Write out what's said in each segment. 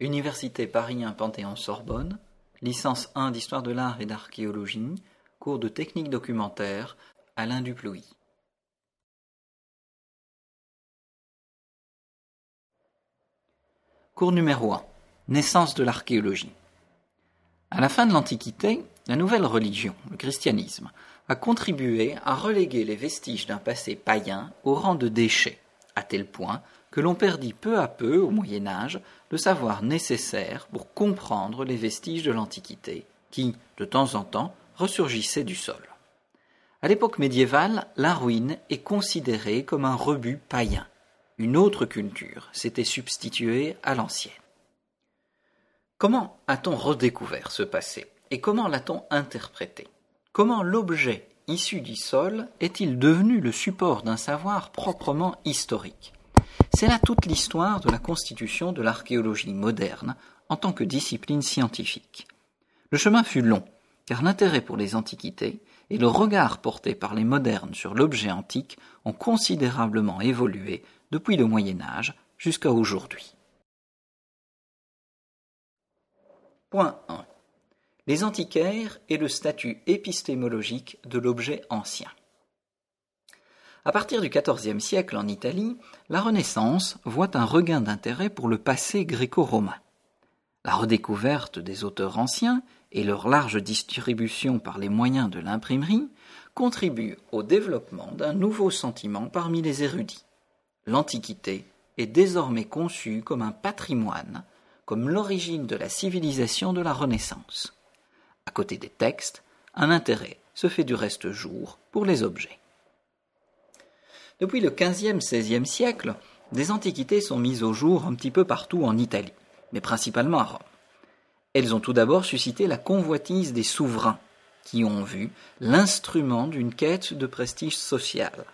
Université Paris 1 Panthéon-Sorbonne, licence 1 d'histoire de l'art et d'archéologie, cours de technique documentaire, Alain Duplouy. Cours numéro 1. Naissance de l'archéologie. À la fin de l'Antiquité, la nouvelle religion, le christianisme, a contribué à reléguer les vestiges d'un passé païen au rang de déchets, à tel point que l'on perdit peu à peu, au Moyen Âge, le savoir nécessaire pour comprendre les vestiges de l'Antiquité, qui, de temps en temps, ressurgissaient du sol. À l'époque médiévale, la ruine est considérée comme un rebut païen. Une autre culture s'était substituée à l'ancienne. Comment a-t-on redécouvert ce passé et comment l'a-t-on interprété? Comment l'objet issu du sol est-il devenu le support d'un savoir proprement historique? C'est là toute l'histoire de la constitution de l'archéologie moderne en tant que discipline scientifique. Le chemin fut long, car l'intérêt pour les antiquités et le regard porté par les modernes sur l'objet antique ont considérablement évolué depuis le Moyen Âge jusqu'à aujourd'hui. Point 1. Les antiquaires et le statut épistémologique de l'objet ancien. À partir du XIVe siècle en Italie, la Renaissance voit un regain d'intérêt pour le passé gréco-romain. La redécouverte des auteurs anciens et leur large distribution par les moyens de l'imprimerie contribuent au développement d'un nouveau sentiment parmi les érudits. L'Antiquité est désormais conçue comme un patrimoine, comme l'origine de la civilisation de la Renaissance. À côté des textes, un intérêt se fait du reste jour pour les objets. Depuis le XVe-XVIe siècle, des antiquités sont mises au jour un petit peu partout en Italie, mais principalement à Rome. Elles ont tout d'abord suscité la convoitise des souverains, qui ont vu l'instrument d'une quête de prestige social.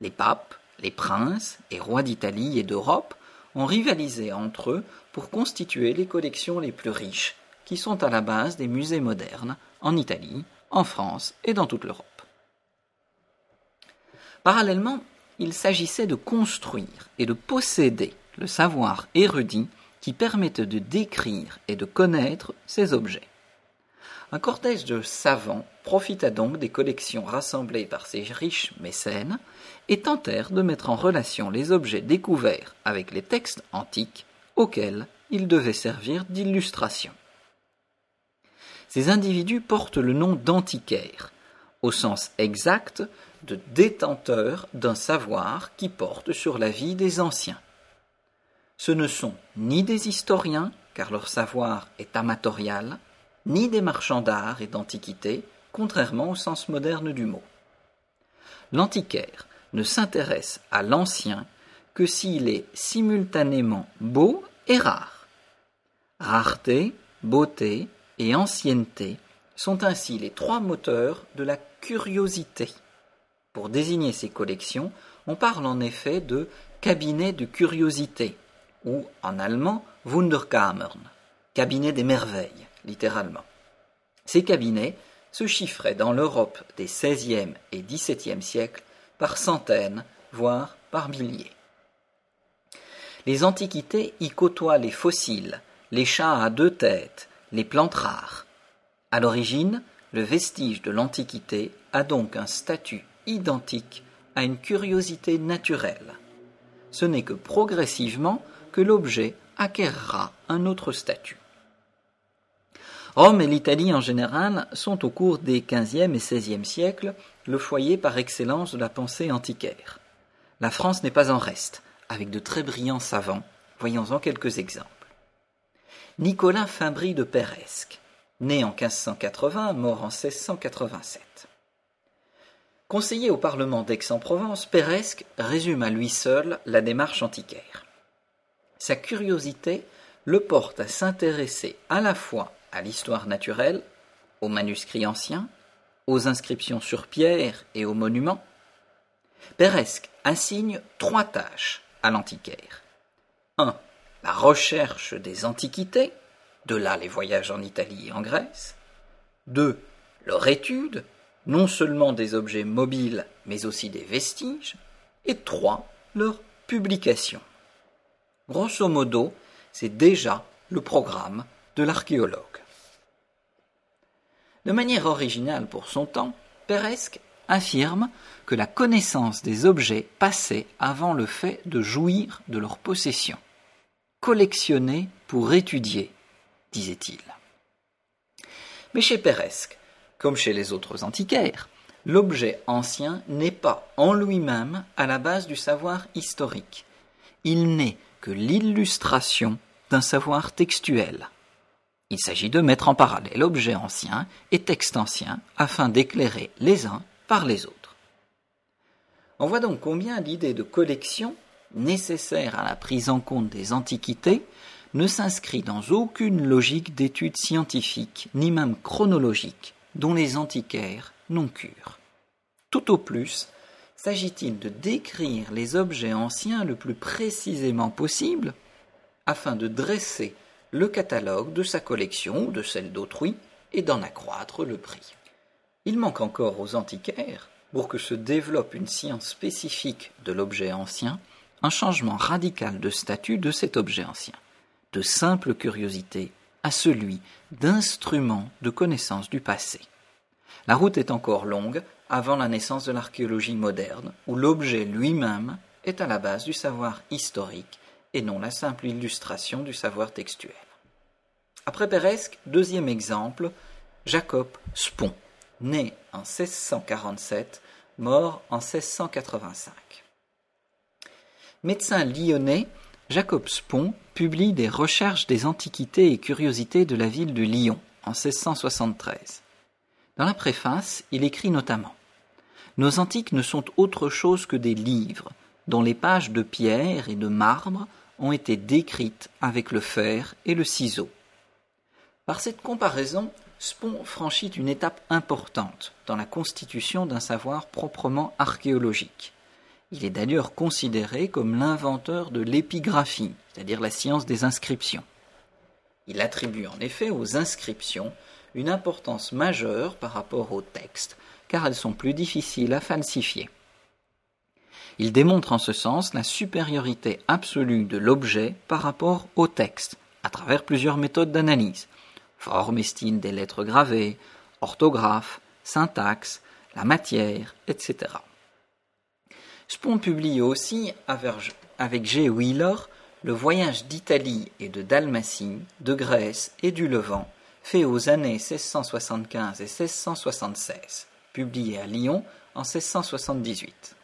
Les papes, les princes et rois d'Italie et d'Europe ont rivalisé entre eux pour constituer les collections les plus riches, qui sont à la base des musées modernes en Italie, en France et dans toute l'Europe. Parallèlement, il s'agissait de construire et de posséder le savoir érudit qui permettait de décrire et de connaître ces objets. Un cortège de savants profita donc des collections rassemblées par ces riches mécènes et tentèrent de mettre en relation les objets découverts avec les textes antiques auxquels ils devaient servir d'illustration. Ces individus portent le nom d'antiquaires, au sens exact de détenteurs d'un savoir qui porte sur la vie des anciens. Ce ne sont ni des historiens, car leur savoir est amatorial, ni des marchands d'art et d'antiquité, contrairement au sens moderne du mot. L'antiquaire ne s'intéresse à l'ancien que s'il est simultanément beau et rare. Rareté, beauté et ancienneté sont ainsi les trois moteurs de la curiosité. Pour désigner ces collections, on parle en effet de cabinet de curiosité, ou en allemand Wunderkammern, cabinet des merveilles, littéralement. Ces cabinets se chiffraient dans l'Europe des XVIe et XVIIe siècles par centaines, voire par milliers. Les antiquités y côtoient les fossiles, les chats à deux têtes, les plantes rares. À l'origine, le vestige de l'Antiquité a donc un statut identique à une curiosité naturelle. Ce n'est que progressivement que l'objet acquérera un autre statut. Rome et l'Italie en général sont au cours des XVe et XVIe siècles le foyer par excellence de la pensée antiquaire. La France n'est pas en reste, avec de très brillants savants, voyons-en quelques exemples. Nicolas Fimbry de Peresque, né en 1580, mort en 1687. Conseiller au Parlement d'Aix-en-Provence, Peresque résume à lui seul la démarche antiquaire. Sa curiosité le porte à s'intéresser à la fois à l'histoire naturelle, aux manuscrits anciens, aux inscriptions sur pierre et aux monuments. Peresque assigne trois tâches à l'antiquaire. 1. La recherche des antiquités, de là les voyages en Italie et en Grèce. 2. Leur étude, non seulement des objets mobiles, mais aussi des vestiges, et trois, leur publication. Grosso modo, c'est déjà le programme de l'archéologue. De manière originale pour son temps, Peresque affirme que la connaissance des objets passait avant le fait de jouir de leur possession. Collectionner pour étudier, disait-il. Mais chez Peresque, comme chez les autres antiquaires, l'objet ancien n'est pas en lui-même à la base du savoir historique. Il n'est que l'illustration d'un savoir textuel. Il s'agit de mettre en parallèle objet ancien et texte ancien afin d'éclairer les uns par les autres. On voit donc combien l'idée de collection, nécessaire à la prise en compte des antiquités, ne s'inscrit dans aucune logique d'étude scientifique, ni même chronologique, dont les antiquaires n'ont cure. Tout au plus, s'agit-il de décrire les objets anciens le plus précisément possible, afin de dresser le catalogue de sa collection ou de celle d'autrui et d'en accroître le prix. Il manque encore aux antiquaires, pour que se développe une science spécifique de l'objet ancien, un changement radical de statut de cet objet ancien, de simple curiosité à celui d'instrument de connaissance du passé. La route est encore longue avant la naissance de l'archéologie moderne, où l'objet lui-même est à la base du savoir historique et non la simple illustration du savoir textuel. Après Peresque, deuxième exemple, Jacob Spon, né en 1647, mort en 1685. Médecin lyonnais, Jacob Spon publie des recherches des antiquités et curiosités de la ville de Lyon en 1673. Dans la préface, il écrit notamment Nos antiques ne sont autre chose que des livres, dont les pages de pierre et de marbre ont été décrites avec le fer et le ciseau. Par cette comparaison, Spon franchit une étape importante dans la constitution d'un savoir proprement archéologique. Il est d'ailleurs considéré comme l'inventeur de l'épigraphie, c'est-à-dire la science des inscriptions. Il attribue en effet aux inscriptions une importance majeure par rapport aux textes, car elles sont plus difficiles à falsifier. Il démontre en ce sens la supériorité absolue de l'objet par rapport au texte, à travers plusieurs méthodes d'analyse. Forme et style des lettres gravées, orthographe, syntaxe, la matière, etc. Spon publie aussi avec G. Wheeler le voyage d'Italie et de Dalmatie, de Grèce et du Levant, fait aux années 1675 et 1676, publié à Lyon en 1678.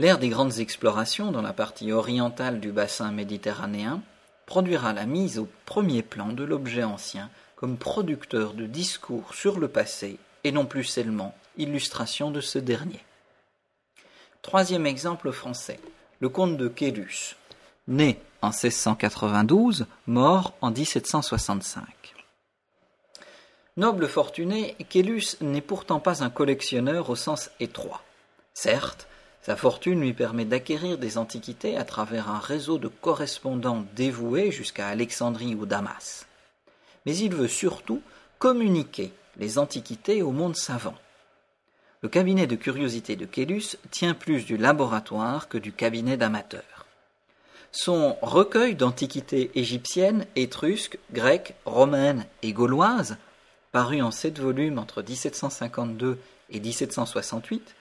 L'ère des grandes explorations dans la partie orientale du bassin méditerranéen produira la mise au premier plan de l'objet ancien comme producteur de discours sur le passé et non plus seulement illustration de ce dernier. Troisième exemple français, le comte de Quélus, né en 1692, mort en 1765. Noble fortuné, Quélus n'est pourtant pas un collectionneur au sens étroit. Certes, sa fortune lui permet d'acquérir des antiquités à travers un réseau de correspondants dévoués jusqu'à Alexandrie ou Damas. Mais il veut surtout communiquer les antiquités au monde savant. Le cabinet de curiosité de Kélus tient plus du laboratoire que du cabinet d'amateurs. Son recueil d'antiquités égyptiennes, étrusques, grecques, romaines et gauloises, paru en sept volumes entre 1752 et 1768,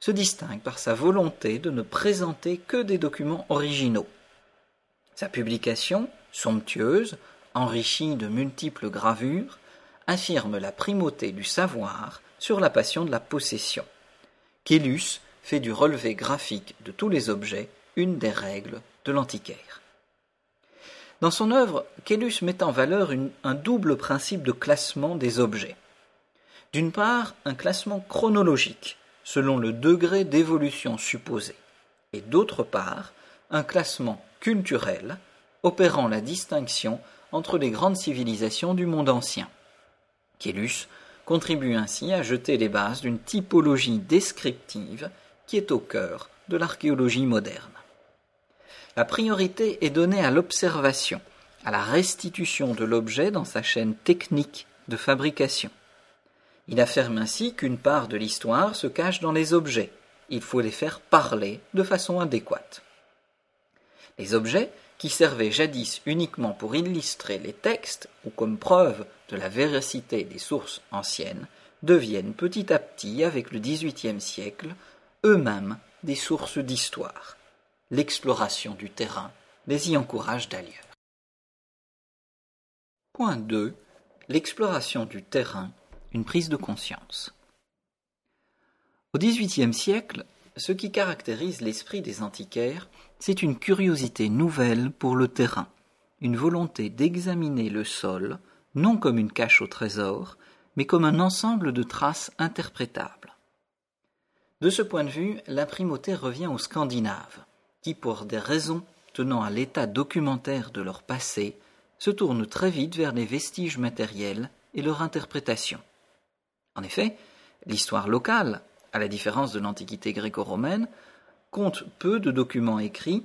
se distingue par sa volonté de ne présenter que des documents originaux. Sa publication, somptueuse, enrichie de multiples gravures, affirme la primauté du savoir sur la passion de la possession. Kélus fait du relevé graphique de tous les objets une des règles de l'antiquaire. Dans son œuvre, Kélus met en valeur un double principe de classement des objets. D'une part, un classement chronologique, selon le degré d'évolution supposé, et d'autre part un classement culturel opérant la distinction entre les grandes civilisations du monde ancien. Contribue ainsi à jeter les bases d'une typologie descriptive qui est au cœur de l'archéologie moderne. La priorité est donnée à l'observation, à la restitution de l'objet dans sa chaîne technique de fabrication. Il affirme ainsi qu'une part de l'histoire se cache dans les objets. Il faut les faire parler de façon adéquate. Les objets, qui servaient jadis uniquement pour illustrer les textes ou comme preuve de la véracité des sources anciennes, deviennent petit à petit, avec le XVIIIe siècle, eux-mêmes des sources d'histoire. L'exploration du terrain les y encourage d'ailleurs. Point 2. L'exploration du terrain, une prise de conscience. Au XVIIIe siècle, ce qui caractérise l'esprit des antiquaires, c'est une curiosité nouvelle pour le terrain, une volonté d'examiner le sol, non comme une cache au trésor, mais comme un ensemble de traces interprétables. De ce point de vue, la primauté revient aux Scandinaves, qui, pour des raisons tenant à l'état documentaire de leur passé, se tournent très vite vers les vestiges matériels et leur interprétation. En effet, l'histoire locale, à la différence de l'Antiquité gréco-romaine, compte peu de documents écrits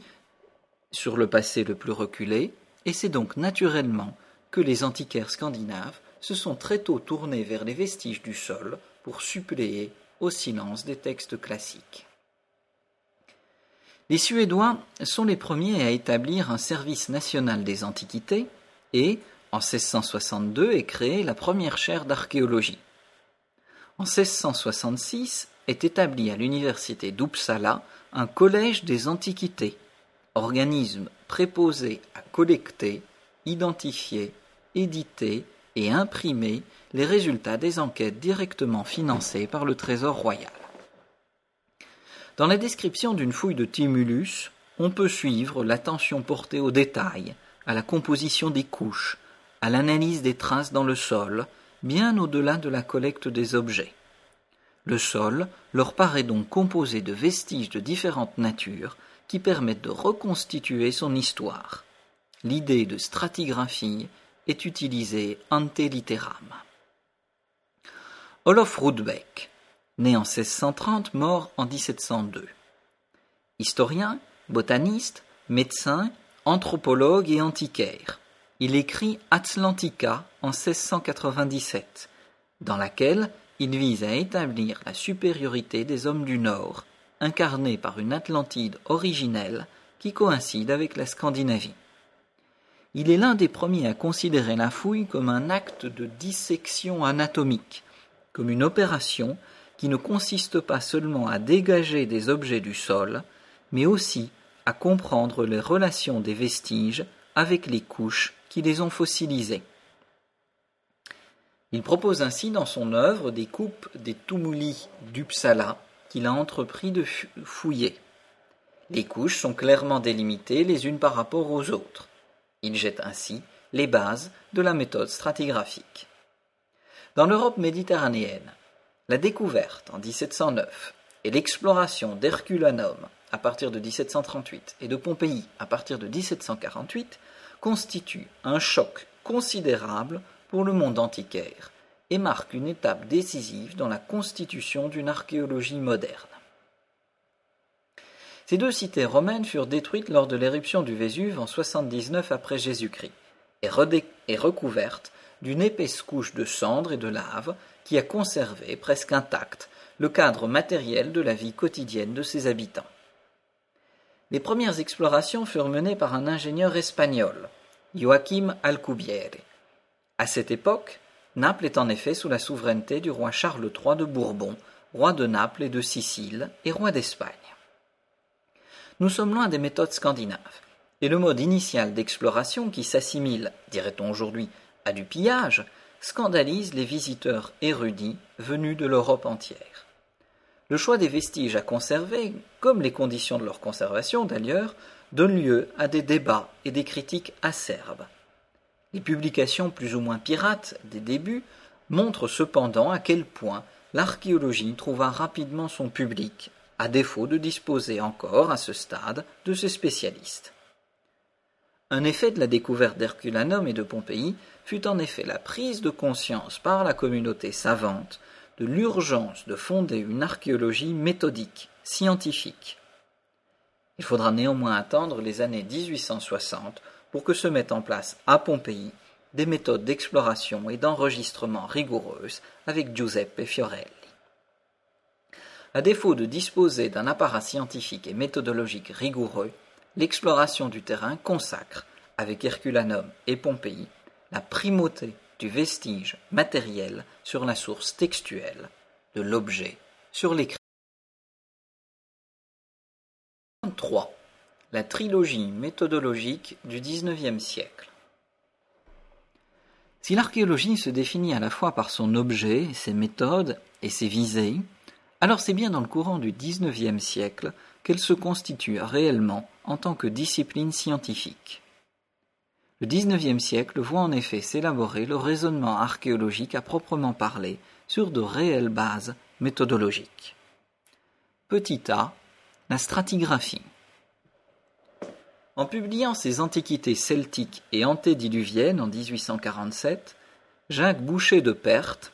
sur le passé le plus reculé, et c'est donc naturellement que les antiquaires scandinaves se sont très tôt tournés vers les vestiges du sol pour suppléer au silence des textes classiques. Les Suédois sont les premiers à établir un service national des antiquités et, en 1662, est créée la première chaire d'archéologie. En 1666 est établi à l'université d'Uppsala un collège des antiquités, organisme préposé à collecter, identifier, éditer et imprimer les résultats des enquêtes directement financées par le Trésor royal. Dans la description d'une fouille de Timulus, on peut suivre l'attention portée aux détails, à la composition des couches, à l'analyse des traces dans le sol, bien au-delà de la collecte des objets. Le sol leur paraît donc composé de vestiges de différentes natures qui permettent de reconstituer son histoire. L'idée de stratigraphie est utilisée ante litteram. Olof Rudbeck, né en 1630, mort en 1702. Historien, botaniste, médecin, anthropologue et antiquaire. Il écrit Atlantica en 1697, dans laquelle il vise à établir la supériorité des hommes du Nord, incarnés par une Atlantide originelle qui coïncide avec la Scandinavie. Il est l'un des premiers à considérer la fouille comme un acte de dissection anatomique, comme une opération qui ne consiste pas seulement à dégager des objets du sol, mais aussi à comprendre les relations des vestiges avec les couches qui les ont fossilisés. Il propose ainsi dans son œuvre des coupes des tumuli d'Uppsala qu'il a entrepris de fouiller. Les couches sont clairement délimitées les unes par rapport aux autres. Il jette ainsi les bases de la méthode stratigraphique. Dans l'Europe méditerranéenne, la découverte en 1709 et l'exploration d'Herculanum à partir de 1738 et de Pompéi à partir de 1748 constituent un choc considérable pour le monde antiquaire et marquent une étape décisive dans la constitution d'une archéologie moderne. Ces deux cités romaines furent détruites lors de l'éruption du Vésuve en 79 après Jésus-Christ et, recouvertes d'une épaisse couche de cendres et de lave qui a conservé presque intact le cadre matériel de la vie quotidienne de ses habitants. Les premières explorations furent menées par un ingénieur espagnol, Joaquim Alcubierre. À cette époque, Naples est en effet sous la souveraineté du roi Charles III de Bourbon, roi de Naples et de Sicile et roi d'Espagne. Nous sommes loin des méthodes scandinaves, et le mode initial d'exploration qui s'assimile, dirait-on aujourd'hui, à du pillage, scandalise les visiteurs érudits venus de l'Europe entière. Le choix des vestiges à conserver, comme les conditions de leur conservation d'ailleurs, donne lieu à des débats et des critiques acerbes. Les publications plus ou moins pirates des débuts montrent cependant à quel point l'archéologie trouva rapidement son public, à défaut de disposer encore à ce stade de ses spécialistes. Un effet de la découverte d'Herculanum et de Pompéi fut en effet la prise de conscience par la communauté savante de l'urgence de fonder une archéologie méthodique, scientifique. Il faudra néanmoins attendre les années 1860 pour que se mettent en place à Pompéi des méthodes d'exploration et d'enregistrement rigoureuses avec Giuseppe Fiorelli. À défaut de disposer d'un appareil scientifique et méthodologique rigoureux, l'exploration du terrain consacre, avec Herculanum et Pompéi, la primauté du vestige matériel sur la source textuelle, de l'objet sur l'écrit. 3. La trilogie méthodologique du XIXe siècle. Si l'archéologie se définit à la fois par son objet, ses méthodes et ses visées, alors c'est bien dans le courant du XIXe siècle qu'elle se constitue réellement en tant que discipline scientifique. Le XIXe siècle voit en effet s'élaborer le raisonnement archéologique à proprement parler sur de réelles bases méthodologiques. Petit a, la stratigraphie. En publiant ses Antiquités celtiques et antédiluviennes en 1847, Jacques Boucher de Perthes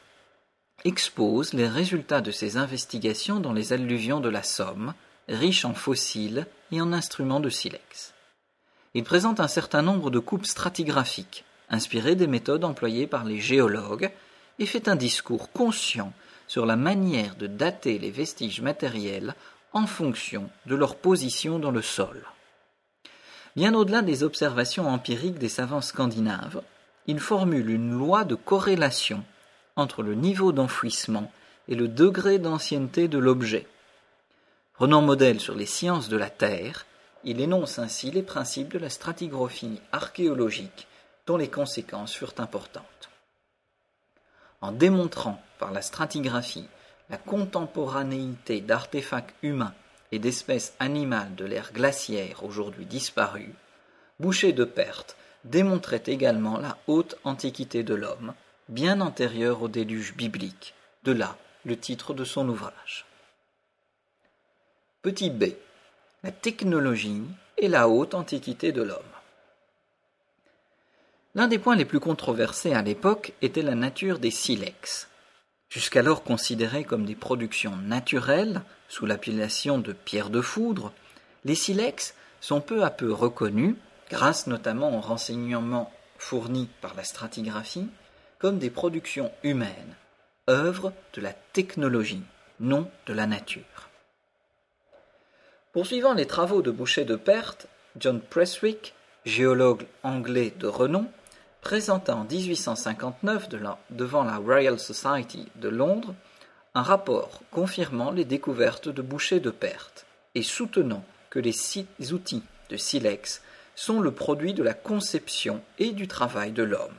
expose les résultats de ses investigations dans les alluvions de la Somme, riches en fossiles et en instruments de silex. Il présente un certain nombre de coupes stratigraphiques, inspirées des méthodes employées par les géologues, et fait un discours conscient sur la manière de dater les vestiges matériels en fonction de leur position dans le sol. Bien au-delà des observations empiriques des savants scandinaves, il formule une loi de corrélation entre le niveau d'enfouissement et le degré d'ancienneté de l'objet. Prenant modèle sur les sciences de la Terre, il énonce ainsi les principes de la stratigraphie archéologique dont les conséquences furent importantes. En démontrant par la stratigraphie la contemporanéité d'artefacts humains et d'espèces animales de l'ère glaciaire aujourd'hui disparues, Boucher de Perthes démontrait également la haute antiquité de l'homme, bien antérieure au déluge biblique, de là le titre de son ouvrage. Petit b. La technologie et la haute antiquité de l'homme. L'un des points les plus controversés à l'époque était la nature des silex, jusqu'alors considérés comme des productions naturelles sous l'appellation de pierre de foudre, les silex sont peu à peu reconnus, grâce notamment aux renseignements fournis par la stratigraphie, comme des productions humaines, œuvres de la technologie, non de la nature. Poursuivant les travaux de Boucher de Perthes, John Preswick, géologue anglais de renom, présenta en 1859 devant la Royal Society de Londres un rapport confirmant les découvertes de Boucher de Perthes et soutenant que les outils de silex sont le produit de la conception et du travail de l'homme.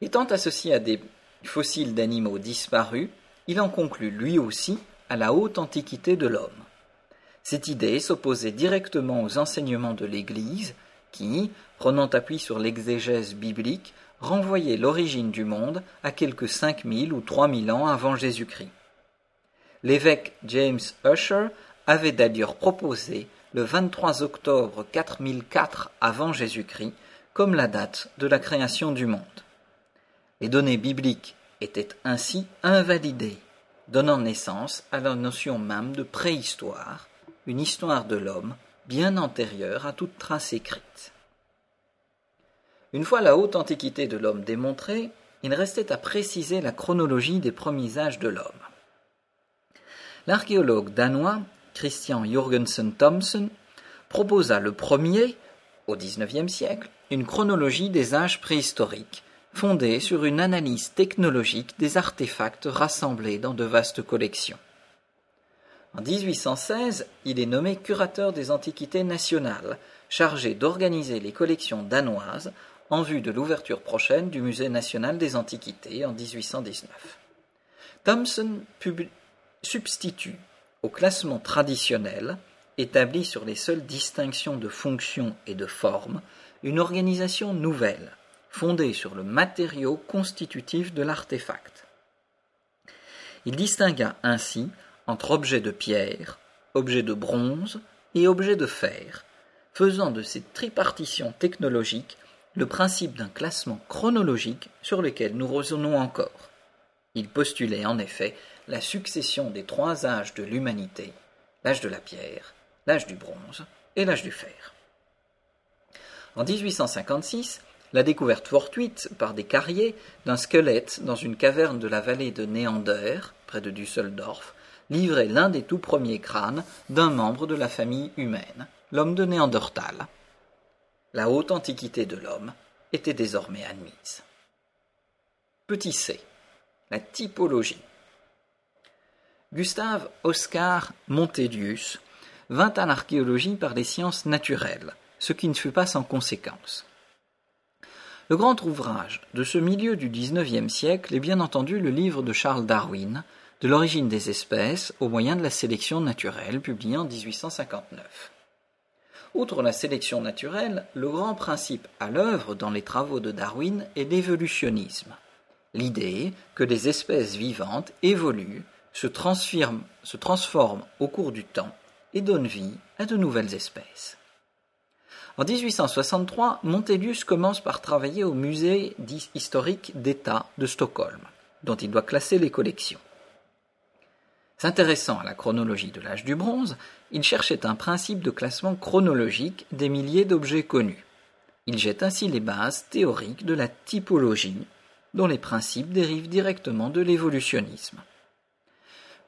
Étant associé à des fossiles d'animaux disparus, il en conclut lui aussi à la haute antiquité de l'homme. Cette idée s'opposait directement aux enseignements de l'Église qui, prenant appui sur l'exégèse biblique, renvoyait l'origine du monde à cinq mille ou trois mille ans avant Jésus-Christ. L'évêque James Usher avait d'ailleurs proposé le 23 octobre 4004 avant Jésus-Christ comme la date de la création du monde. Les données bibliques étaient ainsi invalidées, donnant naissance à la notion même de préhistoire, une histoire de l'homme bien antérieure à toute trace écrite. Une fois la haute antiquité de l'homme démontrée, il restait à préciser la chronologie des premiers âges de l'homme. L'archéologue danois Christian Jorgensen Thomsen proposa le premier, au XIXe siècle, une chronologie des âges préhistoriques, fondée sur une analyse technologique des artefacts rassemblés dans de vastes collections. En 1816, il est nommé curateur des antiquités nationales, chargé d'organiser les collections danoises en vue de l'ouverture prochaine du Musée national des Antiquités en 1819. Thomson substitue au classement traditionnel, établi sur les seules distinctions de fonction et de forme, une organisation nouvelle, fondée sur le matériau constitutif de l'artefact. Il distingua ainsi entre objets de pierre, objets de bronze et objets de fer, faisant de cette tripartition technologique le principe d'un classement chronologique sur lequel nous raisonnons encore. Il postulait en effet la succession des trois âges de l'humanité, l'âge de la pierre, l'âge du bronze et l'âge du fer. En 1856, la découverte fortuite par des carriers d'un squelette dans une caverne de la vallée de Néander, près de Düsseldorf, livrait l'un des tout premiers crânes d'un membre de la famille humaine, l'homme de Néandertal. La haute antiquité de l'homme était désormais admise. Petit c. La typologie. Gustave Oscar Montelius vint à l'archéologie par les sciences naturelles, ce qui ne fut pas sans conséquence. Le grand ouvrage de ce milieu du XIXe siècle est bien entendu le livre de Charles Darwin, De l'origine des espèces au moyen de la sélection naturelle, publié en 1859. Outre la sélection naturelle, le grand principe à l'œuvre dans les travaux de Darwin est l'évolutionnisme. L'idée que les espèces vivantes évoluent, se transforment, se transforment au cours du temps et donnent vie à de nouvelles espèces. En 1863, Montelius commence par travailler au musée historique d'État de Stockholm, dont il doit classer les collections. S'intéressant à la chronologie de l'âge du bronze, il cherchait un principe de classement chronologique des milliers d'objets connus. Il jette ainsi les bases théoriques de la typologie, dont les principes dérivent directement de l'évolutionnisme.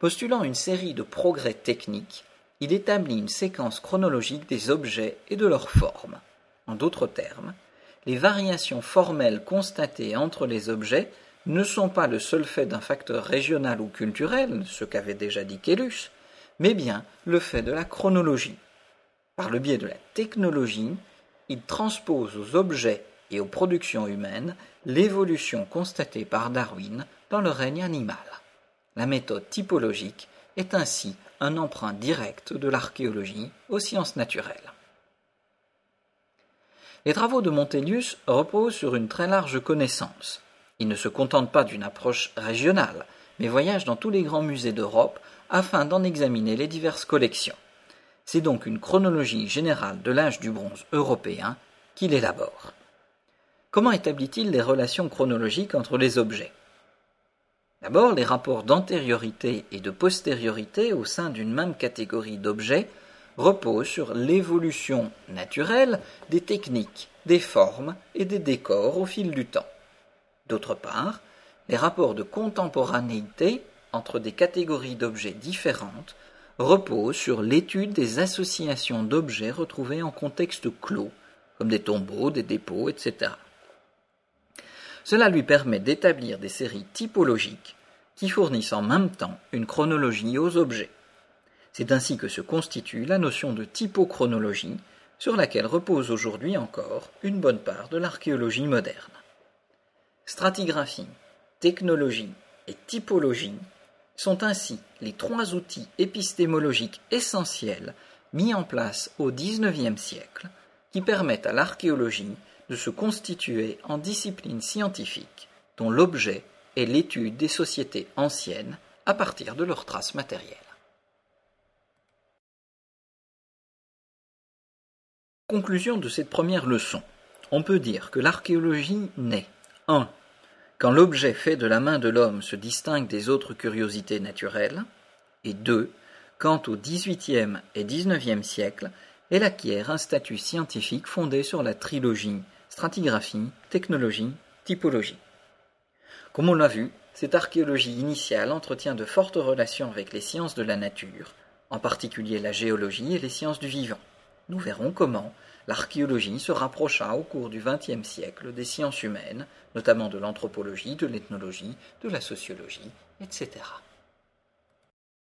Postulant une série de progrès techniques, il établit une séquence chronologique des objets et de leurs formes. En d'autres termes, les variations formelles constatées entre les objets ne sont pas le seul fait d'un facteur régional ou culturel, ce qu'avait déjà dit Kélus, mais bien le fait de la chronologie. Par le biais de la technologie, il transpose aux objets et aux productions humaines l'évolution constatée par Darwin dans le règne animal. La méthode typologique est ainsi un emprunt direct de l'archéologie aux sciences naturelles. Les travaux de Montelius reposent sur une très large connaissance. Il ne se contente pas d'une approche régionale, mais voyage dans tous les grands musées d'Europe afin d'en examiner les diverses collections. C'est donc une chronologie générale de l'âge du bronze européen qu'il élabore. Comment établit-il les relations chronologiques entre les objets? D'abord, les rapports d'antériorité et de postériorité au sein d'une même catégorie d'objets reposent sur l'évolution naturelle des techniques, des formes et des décors au fil du temps. D'autre part, les rapports de contemporanéité entre des catégories d'objets différentes reposent sur l'étude des associations d'objets retrouvés en contexte clos, comme des tombeaux, des dépôts, etc. Cela lui permet d'établir des séries typologiques qui fournissent en même temps une chronologie aux objets. C'est ainsi que se constitue la notion de typochronologie, sur laquelle repose aujourd'hui encore une bonne part de l'archéologie moderne. Stratigraphie, technologie et typologie sont ainsi les trois outils épistémologiques essentiels mis en place au XIXe siècle qui permettent à l'archéologie de se constituer en discipline scientifique dont l'objet est l'étude des sociétés anciennes à partir de leurs traces matérielles. Conclusion de cette première leçon. On peut dire que l'archéologie naît 1. Quand l'objet fait de la main de l'homme se distingue des autres curiosités naturelles, et 2. Quand au XVIIIe et XIXe siècle, elle acquiert un statut scientifique fondé sur la trilogie stratigraphie, technologie, typologie. Comme on l'a vu, cette archéologie initiale entretient de fortes relations avec les sciences de la nature, en particulier la géologie et les sciences du vivant. Nous verrons comment l'archéologie se rapprocha au cours du XXe siècle des sciences humaines, notamment de l'anthropologie, de l'ethnologie, de la sociologie, etc.